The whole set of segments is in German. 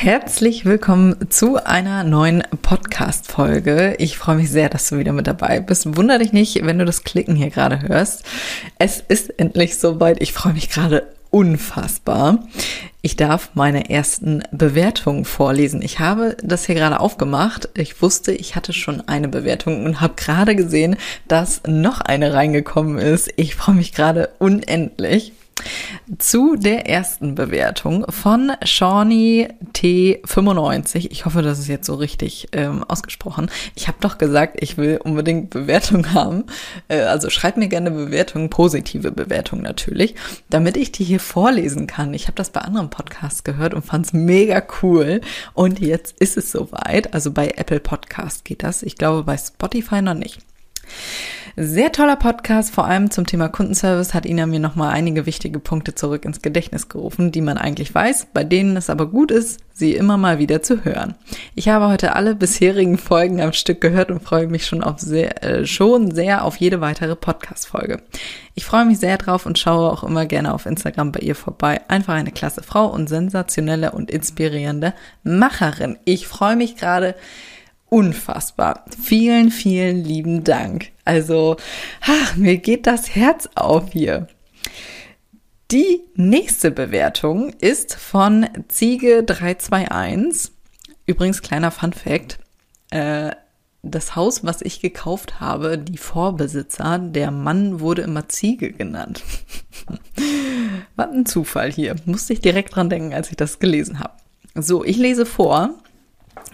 Herzlich willkommen zu einer neuen Podcast-Folge. Ich freue mich sehr, dass du wieder mit dabei bist. Wunder dich nicht, wenn du das Klicken hier gerade hörst. Es ist endlich soweit. Ich freue mich gerade unfassbar. Ich darf meine ersten Bewertungen vorlesen. Ich habe das hier gerade aufgemacht. Ich wusste, ich hatte schon eine Bewertung und habe gerade gesehen, dass noch eine reingekommen ist. Ich freue mich gerade unendlich zu der ersten Bewertung von Shawnee T95. Ich hoffe, das ist jetzt so richtig ähm, ausgesprochen. Ich habe doch gesagt, ich will unbedingt Bewertung haben. Äh, also schreib mir gerne Bewertungen, positive Bewertungen natürlich, damit ich die hier vorlesen kann. Ich habe das bei anderen Podcasts gehört und fand es mega cool. Und jetzt ist es soweit. Also bei Apple Podcast geht das. Ich glaube bei Spotify noch nicht. Sehr toller Podcast, vor allem zum Thema Kundenservice hat Ina mir nochmal einige wichtige Punkte zurück ins Gedächtnis gerufen, die man eigentlich weiß, bei denen es aber gut ist, sie immer mal wieder zu hören. Ich habe heute alle bisherigen Folgen am Stück gehört und freue mich schon auf sehr, äh, schon sehr auf jede weitere Podcast-Folge. Ich freue mich sehr drauf und schaue auch immer gerne auf Instagram bei ihr vorbei. Einfach eine klasse Frau und sensationelle und inspirierende Macherin. Ich freue mich gerade, unfassbar. Vielen, vielen lieben Dank. Also, ach, mir geht das Herz auf hier. Die nächste Bewertung ist von Ziege321. Übrigens, kleiner Fun Fact. Äh, das Haus, was ich gekauft habe, die Vorbesitzer, der Mann wurde immer Ziege genannt. Was ein Zufall hier. Musste ich direkt dran denken, als ich das gelesen habe. So, ich lese vor.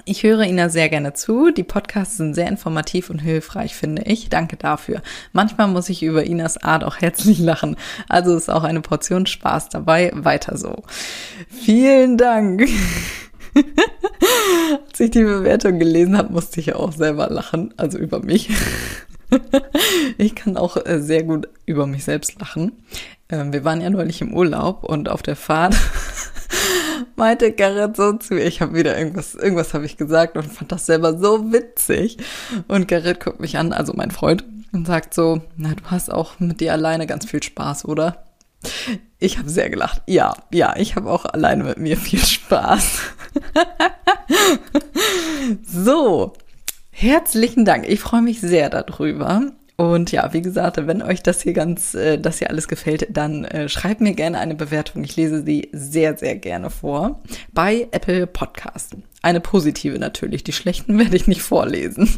Ich höre Ihnen sehr gerne zu. Die Podcasts sind sehr informativ und hilfreich, finde ich. Danke dafür. Manchmal muss ich über Inas Art auch herzlich lachen. Also ist auch eine Portion Spaß dabei. Weiter so. Vielen Dank. Als ich die Bewertung gelesen habe, musste ich ja auch selber lachen. Also über mich. Ich kann auch äh, sehr gut über mich selbst lachen. Ähm, wir waren ja neulich im Urlaub und auf der Fahrt meinte Garrett so zu mir, ich habe wieder irgendwas, irgendwas habe ich gesagt und fand das selber so witzig. Und Garrett guckt mich an, also mein Freund, und sagt so, na, du hast auch mit dir alleine ganz viel Spaß, oder? Ich habe sehr gelacht. Ja, ja, ich habe auch alleine mit mir viel Spaß. so, herzlichen Dank. Ich freue mich sehr darüber. Und ja, wie gesagt, wenn euch das hier ganz, äh, das hier alles gefällt, dann äh, schreibt mir gerne eine Bewertung. Ich lese sie sehr, sehr gerne vor. Bei Apple Podcasten. Eine positive natürlich. Die schlechten werde ich nicht vorlesen.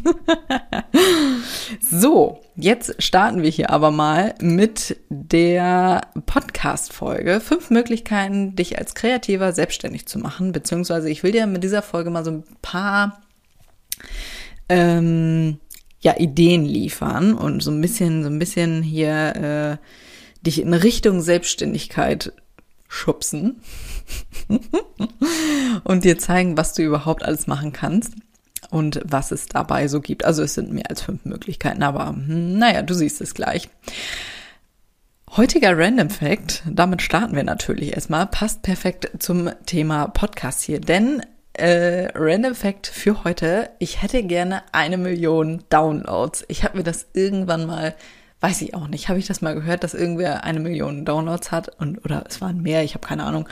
so, jetzt starten wir hier aber mal mit der Podcast-Folge. Fünf Möglichkeiten, dich als Kreativer selbstständig zu machen. Beziehungsweise ich will dir mit dieser Folge mal so ein paar ähm, ja Ideen liefern und so ein bisschen, so ein bisschen hier äh, dich in Richtung Selbstständigkeit schubsen und dir zeigen, was du überhaupt alles machen kannst und was es dabei so gibt. Also es sind mehr als fünf Möglichkeiten, aber hm, naja, du siehst es gleich. Heutiger Random Fact, damit starten wir natürlich erstmal, passt perfekt zum Thema Podcast hier, denn äh, Random Fact für heute. Ich hätte gerne eine Million Downloads. Ich habe mir das irgendwann mal, weiß ich auch nicht, habe ich das mal gehört, dass irgendwer eine Million Downloads hat und oder es waren mehr, ich habe keine Ahnung.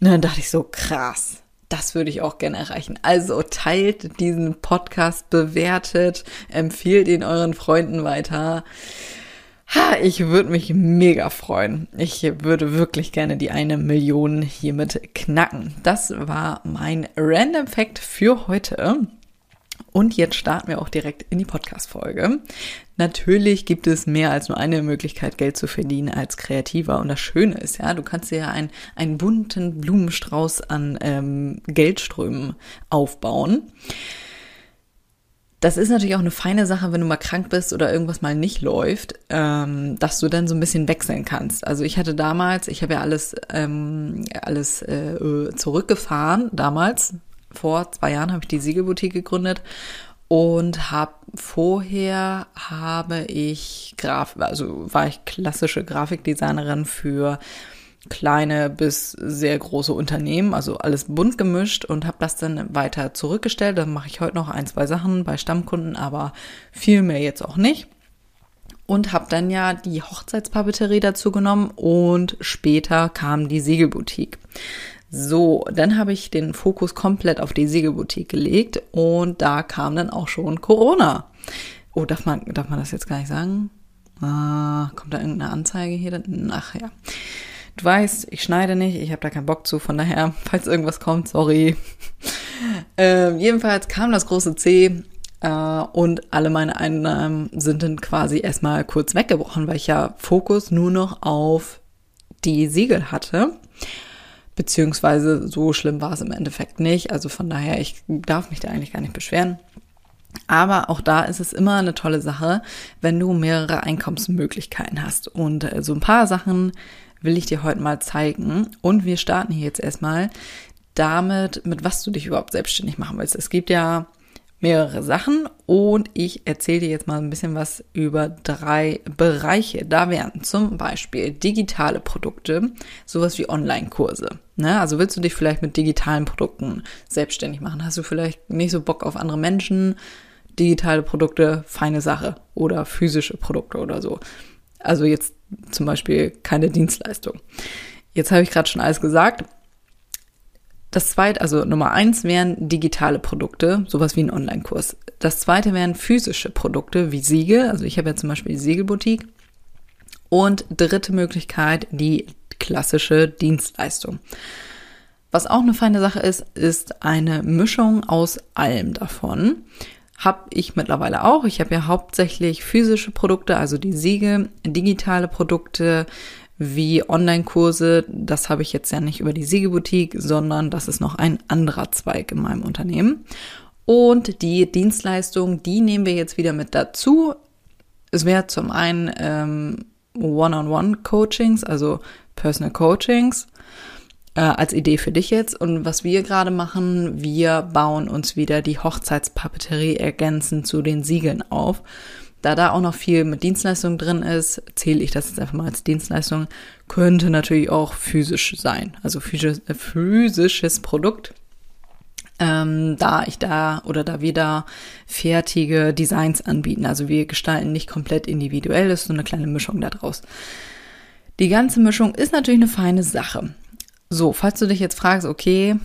Und dann dachte ich so, krass. Das würde ich auch gerne erreichen. Also teilt diesen Podcast, bewertet, empfiehlt ihn euren Freunden weiter. Ha, ich würde mich mega freuen. Ich würde wirklich gerne die eine Million hiermit knacken. Das war mein Random Fact für heute. Und jetzt starten wir auch direkt in die Podcast-Folge. Natürlich gibt es mehr als nur eine Möglichkeit, Geld zu verdienen als Kreativer. Und das Schöne ist ja, du kannst dir ja einen, einen bunten Blumenstrauß an ähm, Geldströmen aufbauen. Das ist natürlich auch eine feine Sache, wenn du mal krank bist oder irgendwas mal nicht läuft, ähm, dass du dann so ein bisschen wechseln kannst. Also ich hatte damals, ich habe ja alles, ähm, alles äh, zurückgefahren, damals, vor zwei Jahren habe ich die Siegelboutique gegründet und habe vorher habe ich Graf, also war ich klassische Grafikdesignerin für kleine bis sehr große Unternehmen, also alles bunt gemischt und habe das dann weiter zurückgestellt. Dann mache ich heute noch ein, zwei Sachen bei Stammkunden, aber viel mehr jetzt auch nicht. Und habe dann ja die Hochzeitspapeterie dazu genommen und später kam die Segelboutique. So, dann habe ich den Fokus komplett auf die Segelboutique gelegt und da kam dann auch schon Corona. Oh, darf man, darf man das jetzt gar nicht sagen? Ah, kommt da irgendeine Anzeige hier? Ach ja. Du weißt, ich schneide nicht, ich habe da keinen Bock zu, von daher, falls irgendwas kommt, sorry. ähm, jedenfalls kam das große C äh, und alle meine Einnahmen sind dann quasi erstmal kurz weggebrochen, weil ich ja Fokus nur noch auf die Siegel hatte. Beziehungsweise so schlimm war es im Endeffekt nicht. Also von daher, ich darf mich da eigentlich gar nicht beschweren. Aber auch da ist es immer eine tolle Sache, wenn du mehrere Einkommensmöglichkeiten hast. Und äh, so ein paar Sachen will ich dir heute mal zeigen. Und wir starten hier jetzt erstmal damit, mit was du dich überhaupt selbstständig machen willst. Es gibt ja mehrere Sachen und ich erzähle dir jetzt mal ein bisschen was über drei Bereiche. Da wären zum Beispiel digitale Produkte, sowas wie Online-Kurse. Ne? Also willst du dich vielleicht mit digitalen Produkten selbstständig machen? Hast du vielleicht nicht so Bock auf andere Menschen? Digitale Produkte, feine Sache oder physische Produkte oder so. Also jetzt zum Beispiel keine Dienstleistung. Jetzt habe ich gerade schon alles gesagt. Das zweite, also Nummer eins wären digitale Produkte, sowas wie ein Online-Kurs. Das zweite wären physische Produkte wie Siegel. Also ich habe ja zum Beispiel die Siegelboutique. Und dritte Möglichkeit, die klassische Dienstleistung. Was auch eine feine Sache ist, ist eine Mischung aus allem davon habe ich mittlerweile auch. Ich habe ja hauptsächlich physische Produkte, also die Siege, digitale Produkte wie Online-Kurse. Das habe ich jetzt ja nicht über die Siegeboutique, sondern das ist noch ein anderer Zweig in meinem Unternehmen. Und die Dienstleistung, die nehmen wir jetzt wieder mit dazu. Es wäre zum einen ähm, One-on-One-Coachings, also Personal Coachings äh, als Idee für dich jetzt. Und was wir gerade machen, wir bauen uns wieder die Hochzeitspapeterie ergänzend zu den Siegeln auf. Da da auch noch viel mit Dienstleistung drin ist, zähle ich das jetzt einfach mal als Dienstleistung, könnte natürlich auch physisch sein, also physisch, äh, physisches Produkt. Ähm, da ich da oder da wir da fertige Designs anbieten. Also wir gestalten nicht komplett individuell, das ist so eine kleine Mischung daraus. Die ganze Mischung ist natürlich eine feine Sache. So, falls du dich jetzt fragst, okay,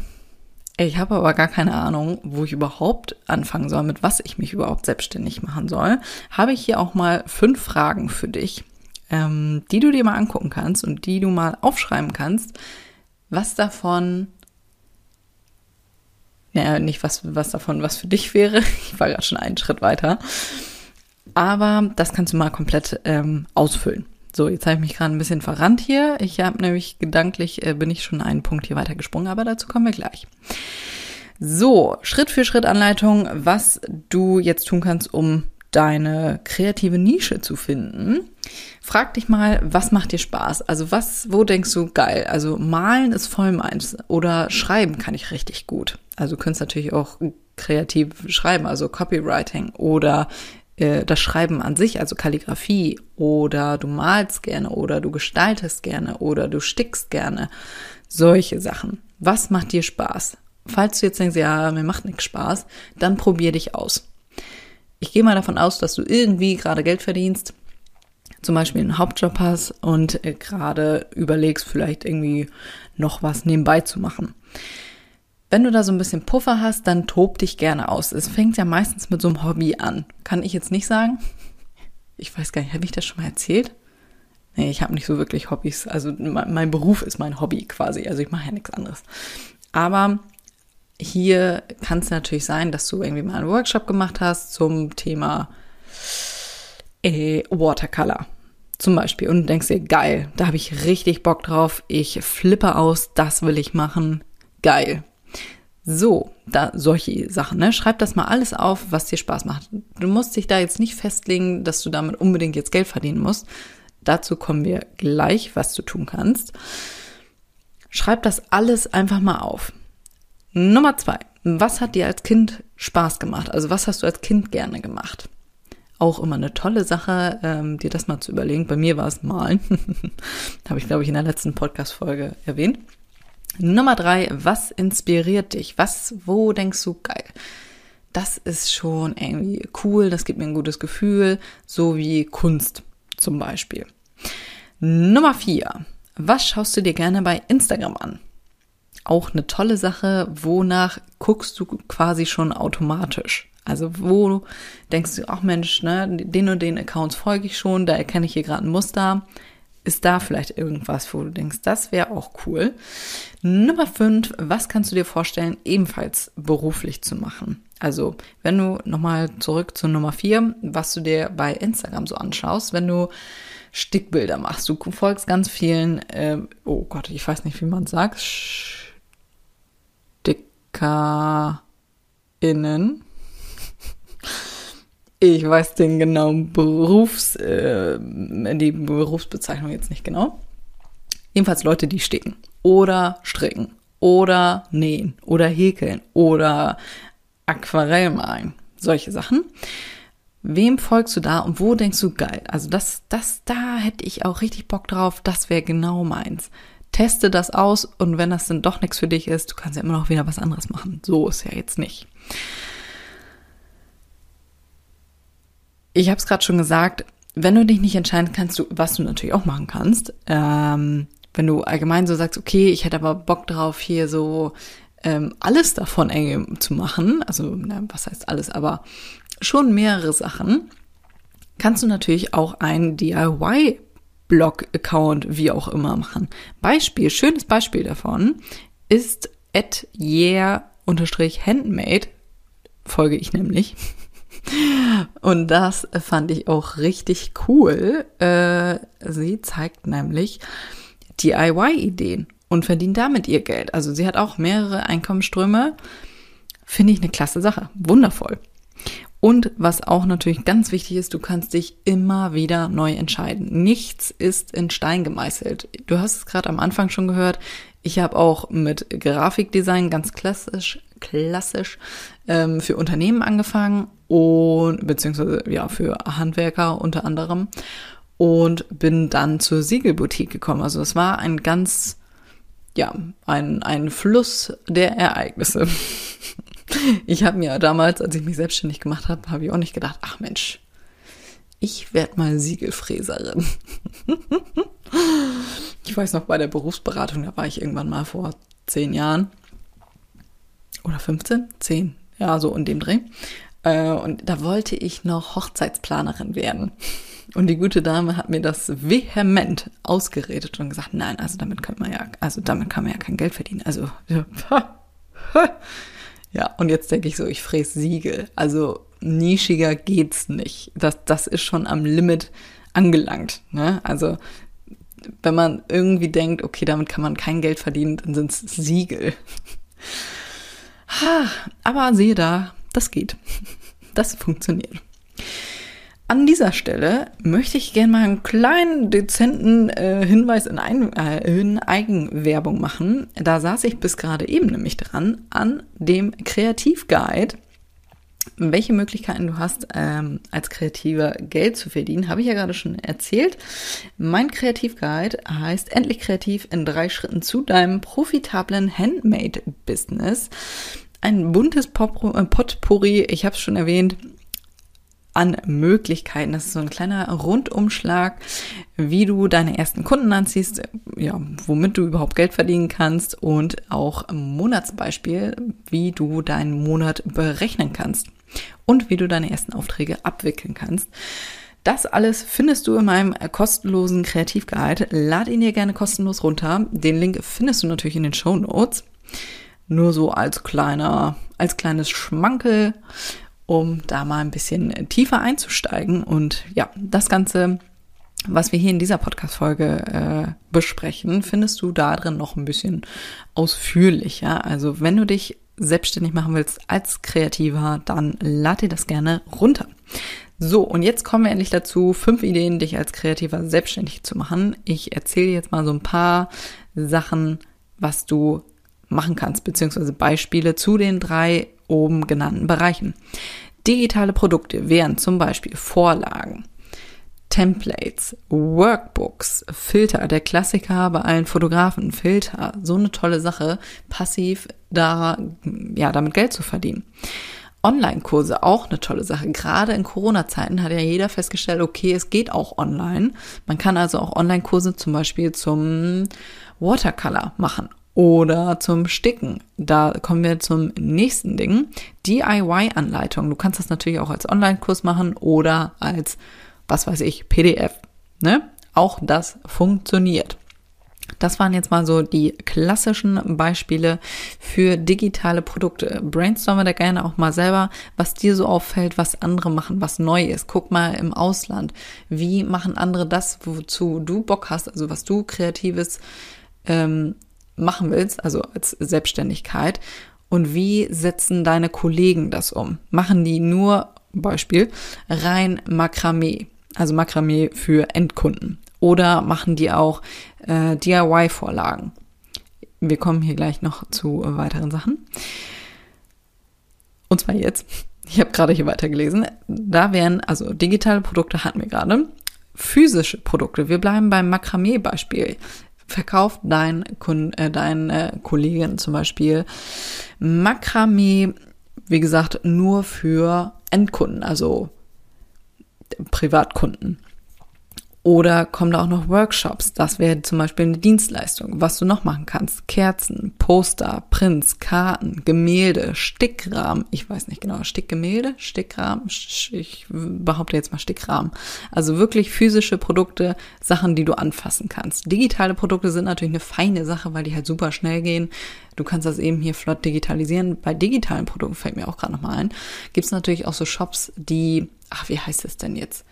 ich habe aber gar keine Ahnung, wo ich überhaupt anfangen soll, mit was ich mich überhaupt selbstständig machen soll, habe ich hier auch mal fünf Fragen für dich, ähm, die du dir mal angucken kannst und die du mal aufschreiben kannst, was davon, naja, nicht was, was davon was für dich wäre, ich war gerade schon einen Schritt weiter, aber das kannst du mal komplett ähm, ausfüllen. So, jetzt habe ich mich gerade ein bisschen verrannt hier. Ich habe nämlich gedanklich, äh, bin ich schon einen Punkt hier weiter gesprungen, aber dazu kommen wir gleich. So, Schritt für Schritt Anleitung, was du jetzt tun kannst, um deine kreative Nische zu finden. Frag dich mal, was macht dir Spaß? Also was, wo denkst du geil? Also malen ist voll meins oder schreiben kann ich richtig gut. Also du könntest natürlich auch kreativ schreiben, also Copywriting oder äh, das Schreiben an sich, also Kalligrafie, oder du malst gerne, oder du gestaltest gerne, oder du stickst gerne. Solche Sachen. Was macht dir Spaß? Falls du jetzt denkst, ja, mir macht nichts Spaß, dann probier dich aus. Ich gehe mal davon aus, dass du irgendwie gerade Geld verdienst, zum Beispiel einen Hauptjob hast und äh, gerade überlegst, vielleicht irgendwie noch was nebenbei zu machen. Wenn du da so ein bisschen Puffer hast, dann tob dich gerne aus. Es fängt ja meistens mit so einem Hobby an. Kann ich jetzt nicht sagen. Ich weiß gar nicht, habe ich das schon mal erzählt? Nee, ich habe nicht so wirklich Hobbys. Also mein Beruf ist mein Hobby quasi. Also ich mache ja nichts anderes. Aber hier kann es natürlich sein, dass du irgendwie mal einen Workshop gemacht hast zum Thema äh, Watercolor zum Beispiel und denkst dir, geil, da habe ich richtig Bock drauf, ich flippe aus, das will ich machen, geil. So, da solche Sachen, ne? Schreib das mal alles auf, was dir Spaß macht. Du musst dich da jetzt nicht festlegen, dass du damit unbedingt jetzt Geld verdienen musst. Dazu kommen wir gleich, was du tun kannst. Schreib das alles einfach mal auf. Nummer zwei. Was hat dir als Kind Spaß gemacht? Also was hast du als Kind gerne gemacht? Auch immer eine tolle Sache, ähm, dir das mal zu überlegen. Bei mir war es Malen. Habe ich, glaube ich, in der letzten Podcast-Folge erwähnt. Nummer drei, was inspiriert dich? Was, wo denkst du, geil? Das ist schon irgendwie cool, das gibt mir ein gutes Gefühl, so wie Kunst zum Beispiel. Nummer vier, was schaust du dir gerne bei Instagram an? Auch eine tolle Sache, wonach guckst du quasi schon automatisch? Also wo denkst du, ach Mensch, ne, den und den Accounts folge ich schon, da erkenne ich hier gerade ein Muster. Ist da vielleicht irgendwas, wo du denkst, das wäre auch cool? Nummer fünf, was kannst du dir vorstellen, ebenfalls beruflich zu machen? Also, wenn du nochmal zurück zu Nummer vier, was du dir bei Instagram so anschaust, wenn du Stickbilder machst. Du folgst ganz vielen, äh, oh Gott, ich weiß nicht, wie man sagt, StickerInnen. Ich weiß den genauen Berufs, äh, die Berufsbezeichnung jetzt nicht genau. Jedenfalls Leute, die sticken oder stricken oder nähen oder häkeln oder Aquarell malen. Solche Sachen. Wem folgst du da und wo denkst du geil? Also das, das, da hätte ich auch richtig Bock drauf. Das wäre genau meins. Teste das aus und wenn das dann doch nichts für dich ist, du kannst ja immer noch wieder was anderes machen. So ist ja jetzt nicht. Ich habe es gerade schon gesagt, wenn du dich nicht entscheiden kannst, du, was du natürlich auch machen kannst, ähm, wenn du allgemein so sagst, okay, ich hätte aber Bock drauf, hier so ähm, alles davon eng zu machen, also na, was heißt alles, aber schon mehrere Sachen, kannst du natürlich auch einen DIY-Blog-Account, wie auch immer, machen. Beispiel, schönes Beispiel davon ist at yeah-handmade, folge ich nämlich. Und das fand ich auch richtig cool. Äh, sie zeigt nämlich DIY-Ideen und verdient damit ihr Geld. Also sie hat auch mehrere Einkommensströme. Finde ich eine klasse Sache. Wundervoll. Und was auch natürlich ganz wichtig ist, du kannst dich immer wieder neu entscheiden. Nichts ist in Stein gemeißelt. Du hast es gerade am Anfang schon gehört. Ich habe auch mit Grafikdesign ganz klassisch, klassisch ähm, für Unternehmen angefangen und beziehungsweise ja für Handwerker unter anderem und bin dann zur Siegelboutique gekommen. Also es war ein ganz ja ein ein Fluss der Ereignisse. Ich habe mir damals, als ich mich selbstständig gemacht habe, habe ich auch nicht gedacht, ach Mensch, ich werde mal Siegelfräserin. ich weiß noch, bei der Berufsberatung, da war ich irgendwann mal vor zehn Jahren oder 15, zehn, ja, so in dem Dreh. Äh, und da wollte ich noch Hochzeitsplanerin werden. Und die gute Dame hat mir das vehement ausgeredet und gesagt, nein, also damit kann man ja, also damit kann man ja kein Geld verdienen. Also, ja, Ja, und jetzt denke ich so, ich fräse Siegel. Also nischiger geht's nicht. Das, das ist schon am Limit angelangt. Ne? Also wenn man irgendwie denkt, okay, damit kann man kein Geld verdienen, dann sind es Siegel. Aber siehe da, das geht. Das funktioniert. An dieser Stelle möchte ich gerne mal einen kleinen, dezenten äh, Hinweis in, Ein äh, in Eigenwerbung machen. Da saß ich bis gerade eben nämlich dran an dem Kreativguide. Welche Möglichkeiten du hast, ähm, als Kreativer Geld zu verdienen, habe ich ja gerade schon erzählt. Mein Kreativguide heißt Endlich kreativ in drei Schritten zu deinem profitablen Handmade-Business. Ein buntes äh, Potpourri, ich habe es schon erwähnt, an Möglichkeiten. Das ist so ein kleiner Rundumschlag, wie du deine ersten Kunden anziehst, ja, womit du überhaupt Geld verdienen kannst und auch Monatsbeispiel, wie du deinen Monat berechnen kannst und wie du deine ersten Aufträge abwickeln kannst. Das alles findest du in meinem kostenlosen Kreativguide. Lad ihn dir gerne kostenlos runter. Den Link findest du natürlich in den Show Notes. Nur so als kleiner, als kleines Schmankel um da mal ein bisschen tiefer einzusteigen. Und ja, das Ganze, was wir hier in dieser Podcast-Folge äh, besprechen, findest du da drin noch ein bisschen ausführlicher. Also wenn du dich selbstständig machen willst als Kreativer, dann lad dir das gerne runter. So, und jetzt kommen wir endlich dazu, fünf Ideen, dich als Kreativer selbstständig zu machen. Ich erzähle jetzt mal so ein paar Sachen, was du machen kannst, beziehungsweise Beispiele zu den drei oben genannten Bereichen. Digitale Produkte wären zum Beispiel Vorlagen, Templates, Workbooks, Filter, der Klassiker bei allen Fotografen, Filter, so eine tolle Sache, passiv da, ja, damit Geld zu verdienen. Online-Kurse auch eine tolle Sache. Gerade in Corona-Zeiten hat ja jeder festgestellt, okay, es geht auch online. Man kann also auch Online-Kurse zum Beispiel zum Watercolor machen oder zum Sticken. Da kommen wir zum nächsten Ding. DIY-Anleitung. Du kannst das natürlich auch als Online-Kurs machen oder als, was weiß ich, PDF. Ne? Auch das funktioniert. Das waren jetzt mal so die klassischen Beispiele für digitale Produkte. Brainstorme da gerne auch mal selber, was dir so auffällt, was andere machen, was neu ist. Guck mal im Ausland. Wie machen andere das, wozu du Bock hast, also was du kreatives ähm, machen willst, also als Selbstständigkeit. Und wie setzen deine Kollegen das um? Machen die nur, Beispiel, rein Makramee, also Makramee für Endkunden? Oder machen die auch äh, DIY-Vorlagen? Wir kommen hier gleich noch zu äh, weiteren Sachen. Und zwar jetzt. Ich habe gerade hier weitergelesen. Da wären, also digitale Produkte hatten wir gerade. Physische Produkte. Wir bleiben beim Makramee-Beispiel. Verkauft dein, äh, dein äh, Kollegen zum Beispiel Makramee, wie gesagt, nur für Endkunden, also Privatkunden. Oder kommen da auch noch Workshops? Das wäre zum Beispiel eine Dienstleistung. Was du noch machen kannst. Kerzen, Poster, Prints, Karten, Gemälde, Stickrahmen. Ich weiß nicht genau. Stickgemälde, Stickrahmen. Ich behaupte jetzt mal Stickrahmen. Also wirklich physische Produkte, Sachen, die du anfassen kannst. Digitale Produkte sind natürlich eine feine Sache, weil die halt super schnell gehen. Du kannst das eben hier flott digitalisieren. Bei digitalen Produkten fällt mir auch gerade nochmal ein. Gibt es natürlich auch so Shops, die, ach, wie heißt es denn jetzt?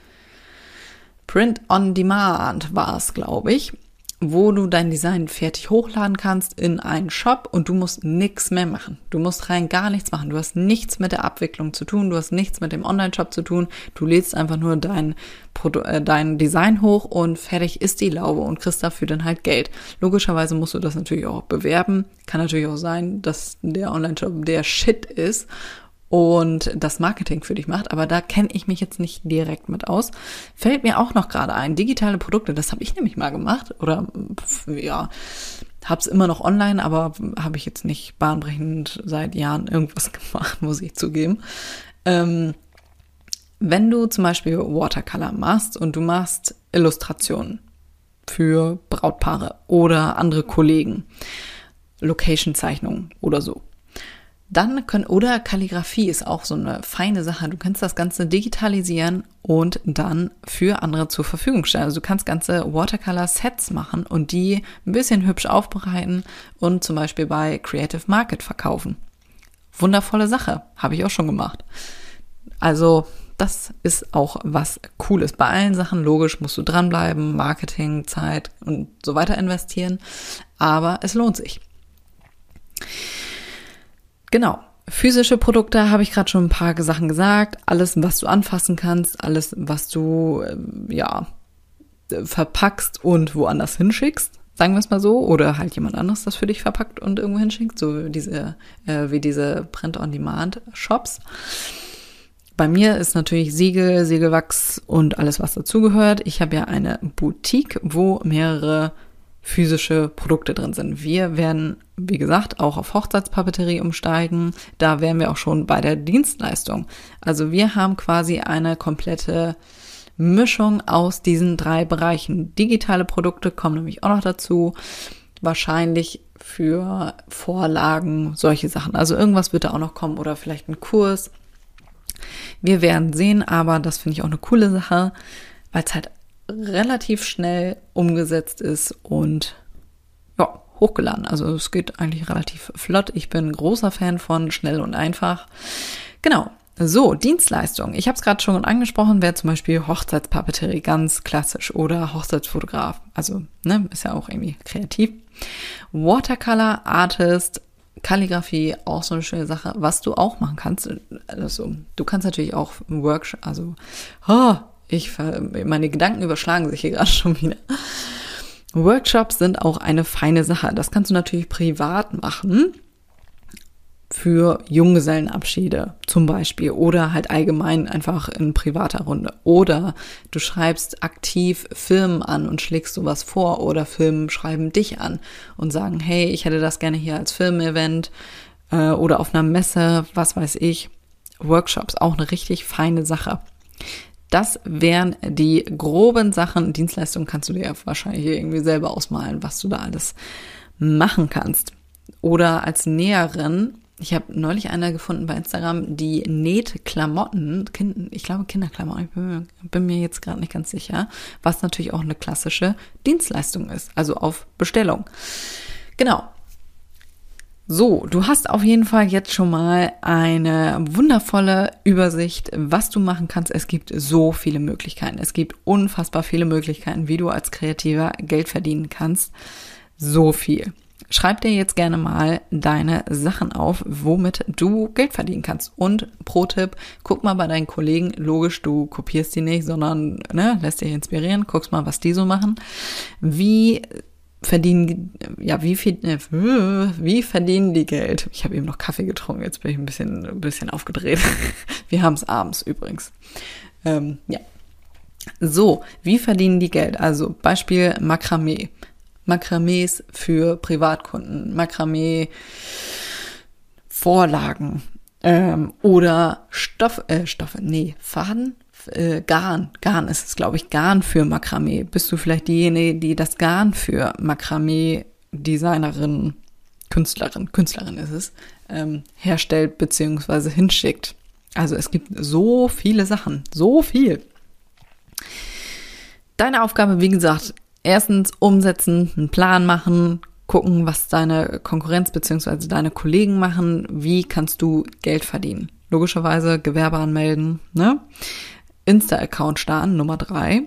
Print on Demand war es, glaube ich, wo du dein Design fertig hochladen kannst in einen Shop und du musst nichts mehr machen. Du musst rein gar nichts machen. Du hast nichts mit der Abwicklung zu tun. Du hast nichts mit dem Online-Shop zu tun. Du lädst einfach nur dein, Produ äh, dein Design hoch und fertig ist die Laube und kriegst dafür dann halt Geld. Logischerweise musst du das natürlich auch bewerben. Kann natürlich auch sein, dass der Online-Shop der Shit ist und das Marketing für dich macht, aber da kenne ich mich jetzt nicht direkt mit aus. Fällt mir auch noch gerade ein, digitale Produkte, das habe ich nämlich mal gemacht oder ja, habe es immer noch online, aber habe ich jetzt nicht bahnbrechend seit Jahren irgendwas gemacht, muss ich zugeben. Ähm, wenn du zum Beispiel Watercolor machst und du machst Illustrationen für Brautpaare oder andere Kollegen, Location-Zeichnungen oder so, dann können, oder Kalligrafie ist auch so eine feine Sache. Du kannst das Ganze digitalisieren und dann für andere zur Verfügung stellen. Also du kannst ganze Watercolor-Sets machen und die ein bisschen hübsch aufbereiten und zum Beispiel bei Creative Market verkaufen. Wundervolle Sache. Habe ich auch schon gemacht. Also das ist auch was Cooles. Bei allen Sachen, logisch, musst du dranbleiben, Marketing, Zeit und so weiter investieren. Aber es lohnt sich. Genau. Physische Produkte habe ich gerade schon ein paar Sachen gesagt. Alles, was du anfassen kannst, alles, was du ähm, ja verpackst und woanders hinschickst, sagen wir es mal so, oder halt jemand anderes das für dich verpackt und irgendwo hinschickt, so diese äh, wie diese Print-on-Demand-Shops. Bei mir ist natürlich Siegel, Siegelwachs und alles, was dazugehört. Ich habe ja eine Boutique, wo mehrere physische Produkte drin sind. Wir werden, wie gesagt, auch auf Hochzeitspapeterie umsteigen. Da wären wir auch schon bei der Dienstleistung. Also wir haben quasi eine komplette Mischung aus diesen drei Bereichen. Digitale Produkte kommen nämlich auch noch dazu. Wahrscheinlich für Vorlagen, solche Sachen. Also irgendwas wird da auch noch kommen oder vielleicht ein Kurs. Wir werden sehen, aber das finde ich auch eine coole Sache, weil es halt relativ schnell umgesetzt ist und ja, hochgeladen. Also es geht eigentlich relativ flott. Ich bin großer Fan von schnell und einfach. Genau. So, Dienstleistung. Ich habe es gerade schon angesprochen, wäre zum Beispiel Hochzeitspapeterie ganz klassisch oder Hochzeitsfotograf. Also, ne, ist ja auch irgendwie kreativ. Watercolor Artist, Kalligrafie, auch so eine schöne Sache, was du auch machen kannst. Also, du kannst natürlich auch Workshop, also, oh, ich, meine Gedanken überschlagen sich hier gerade schon wieder. Workshops sind auch eine feine Sache. Das kannst du natürlich privat machen für Junggesellenabschiede zum Beispiel oder halt allgemein einfach in privater Runde. Oder du schreibst aktiv Firmen an und schlägst sowas vor oder Firmen schreiben dich an und sagen, hey, ich hätte das gerne hier als Firmen-Event äh, oder auf einer Messe, was weiß ich. Workshops, auch eine richtig feine Sache. Das wären die groben Sachen. Dienstleistungen kannst du dir wahrscheinlich irgendwie selber ausmalen, was du da alles machen kannst. Oder als Näherin ich habe neulich eine gefunden bei Instagram, die näht Klamotten, kind, ich glaube Kinderklamotten, ich bin, bin mir jetzt gerade nicht ganz sicher, was natürlich auch eine klassische Dienstleistung ist, also auf Bestellung. Genau. So, du hast auf jeden Fall jetzt schon mal eine wundervolle Übersicht, was du machen kannst. Es gibt so viele Möglichkeiten. Es gibt unfassbar viele Möglichkeiten, wie du als Kreativer Geld verdienen kannst. So viel. Schreib dir jetzt gerne mal deine Sachen auf, womit du Geld verdienen kannst. Und pro Tipp, guck mal bei deinen Kollegen, logisch, du kopierst die nicht, sondern ne, lässt dich inspirieren, guckst mal, was die so machen. Wie verdienen, ja, wie viel, äh, wie verdienen die Geld? Ich habe eben noch Kaffee getrunken, jetzt bin ich ein bisschen, ein bisschen aufgedreht. Wir haben es abends übrigens. Ähm, ja. So, wie verdienen die Geld? Also Beispiel Makramee. Makramees für Privatkunden, Makramee Vorlagen ähm, oder Stoff, äh, Stoffe, nee, Faden, äh, Garn, Garn ist es, glaube ich, Garn für Makramee. Bist du vielleicht diejenige, die das Garn für Makramee Designerin, Künstlerin, Künstlerin ist es, ähm, herstellt beziehungsweise hinschickt. Also es gibt so viele Sachen, so viel. Deine Aufgabe, wie gesagt, erstens umsetzen, einen Plan machen, gucken, was deine Konkurrenz beziehungsweise deine Kollegen machen, wie kannst du Geld verdienen. Logischerweise Gewerbe anmelden, ne? Insta-Account starten, Nummer drei.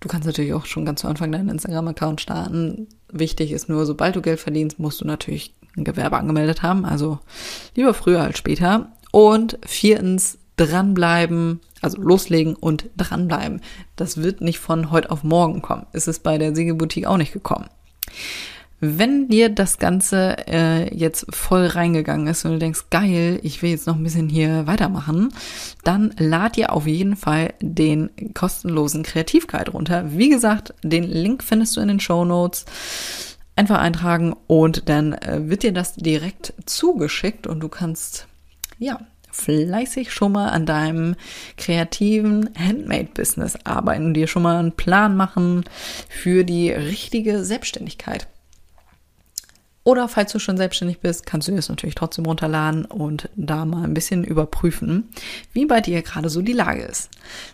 Du kannst natürlich auch schon ganz zu Anfang deinen Instagram-Account starten. Wichtig ist nur, sobald du Geld verdienst, musst du natürlich ein Gewerbe angemeldet haben. Also lieber früher als später. Und viertens, dranbleiben, also loslegen und dranbleiben. Das wird nicht von heute auf morgen kommen. Ist es bei der Siegelboutique auch nicht gekommen. Wenn dir das Ganze äh, jetzt voll reingegangen ist und du denkst, geil, ich will jetzt noch ein bisschen hier weitermachen, dann lad dir auf jeden Fall den kostenlosen Kreativguide runter. Wie gesagt, den Link findest du in den Show Notes. Einfach eintragen und dann äh, wird dir das direkt zugeschickt und du kannst ja fleißig schon mal an deinem kreativen Handmade-Business arbeiten und dir schon mal einen Plan machen für die richtige Selbstständigkeit. Oder falls du schon selbstständig bist, kannst du das natürlich trotzdem runterladen und da mal ein bisschen überprüfen, wie bei dir gerade so die Lage ist.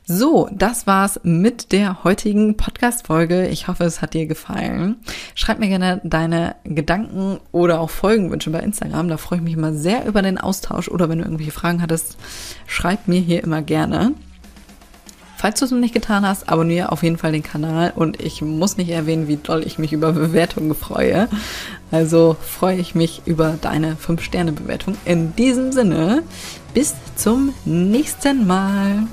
So, das war's mit der heutigen Podcast-Folge. Ich hoffe, es hat dir gefallen. Schreib mir gerne deine Gedanken oder auch Folgenwünsche bei Instagram. Da freue ich mich immer sehr über den Austausch. Oder wenn du irgendwelche Fragen hattest, schreib mir hier immer gerne. Falls du es noch nicht getan hast, abonniere auf jeden Fall den Kanal und ich muss nicht erwähnen, wie doll ich mich über Bewertungen freue. Also freue ich mich über deine 5-Sterne-Bewertung. In diesem Sinne, bis zum nächsten Mal.